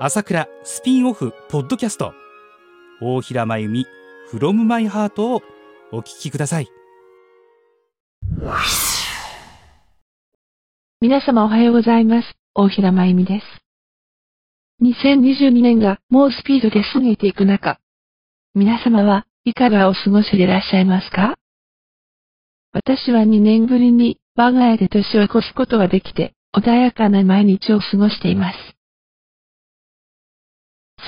朝倉スピンオフポッドキャスト大平真由美 from my heart をお聞きください皆様おはようございます。大平真由美です。2022年がもうスピードで過ぎていく中、皆様はいかがお過ごしでいらっしゃいますか？私は2年ぶりに我が家で年を越すことができて、穏やかな毎日を過ごしています。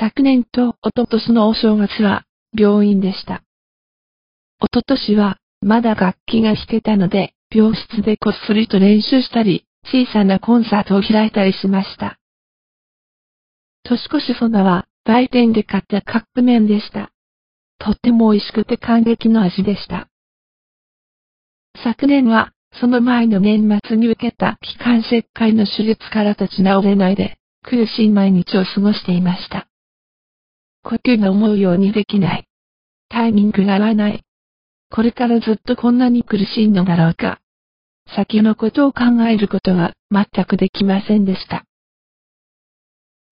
昨年と一昨年のお正月は病院でした。一昨年はまだ楽器が弾けたので、病室でこっそりと練習したり、小さなコンサートを開いたりしました。年越しそばは売店で買ったカップ麺でした。とっても美味しくて感激の味でした。昨年はその前の年末に受けた気管切開の手術から立ち直れないで苦しい毎日を過ごしていました。呼吸が思うようにできない。タイミングが合わない。これからずっとこんなに苦しいのだろうか。先のことを考えることは全くできませんでした。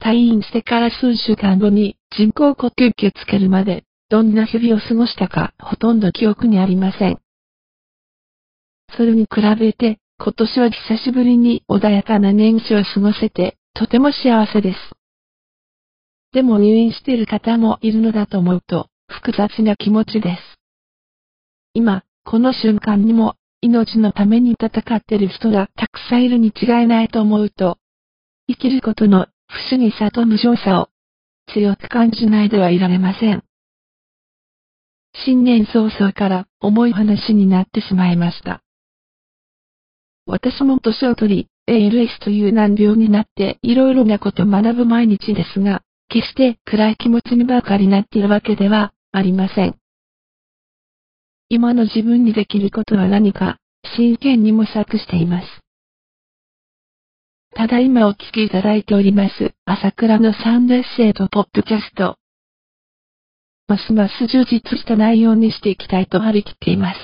退院してから数週間後に人工呼吸器をつけるまでどんな日々を過ごしたかほとんど記憶にありません。それに比べて今年は久しぶりに穏やかな年始を過ごせてとても幸せです。でも入院している方もいるのだと思うと複雑な気持ちです。今、この瞬間にも命のために戦っている人がたくさんいるに違いないと思うと、生きることの不思議さと無常さを強く感じないではいられません。新年早々から重い話になってしまいました。私も年を取り、ALS という難病になっていろいろなことを学ぶ毎日ですが、決して暗い気持ちにばかりなっているわけではありません。今の自分にできることは何か、真剣に模索しています。ただいまお聞きいただいております、朝倉のサンドエッセイとポッドキャスト。ますます充実した内容にしていきたいと張り切っています。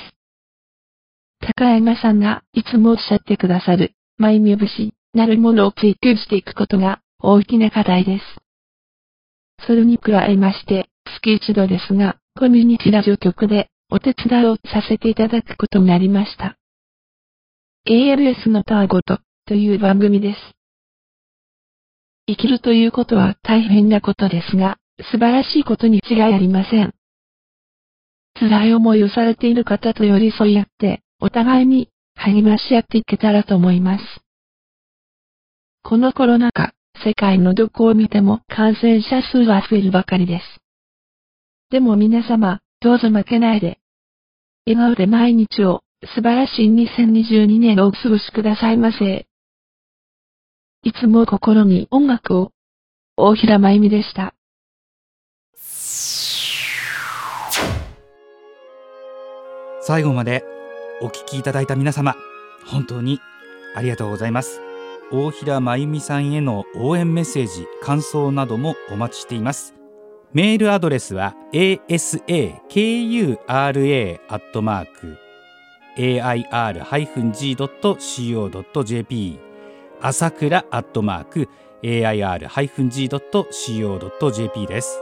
高山さんがいつもおっしゃってくださる、マイミュ節なるものを追求していくことが大きな課題です。それに加えまして、月一度ですが、コミュニティラジオ局でお手伝いをさせていただくことになりました。ALS のターゴトという番組です。生きるということは大変なことですが、素晴らしいことに違いありません。辛い思いをされている方と寄り添い合って、お互いに励まし合っていけたらと思います。このコロナ禍、世界のどこを見ても感染者数は増えるばかりです。でも皆様、どうぞ負けないで、笑顔で毎日を素晴らしい2022年をお過ごしくださいませ。いつも心に音楽を。大平真由美でした。最後までお聞きいただいた皆様、本当にありがとうございます。大平真由美さんへの応援メッセージ、感想などもお待ちしています。メールアドレスは asakura アットマーク air-g.co.jp 朝倉アットマーク air-g.co.jp です。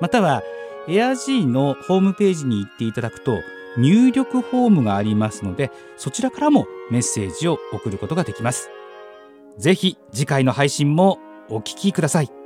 または AIG のホームページに行っていただくと入力フォームがありますのでそちらからもメッセージを送ることができます。ぜひ次回の配信もお聞きください。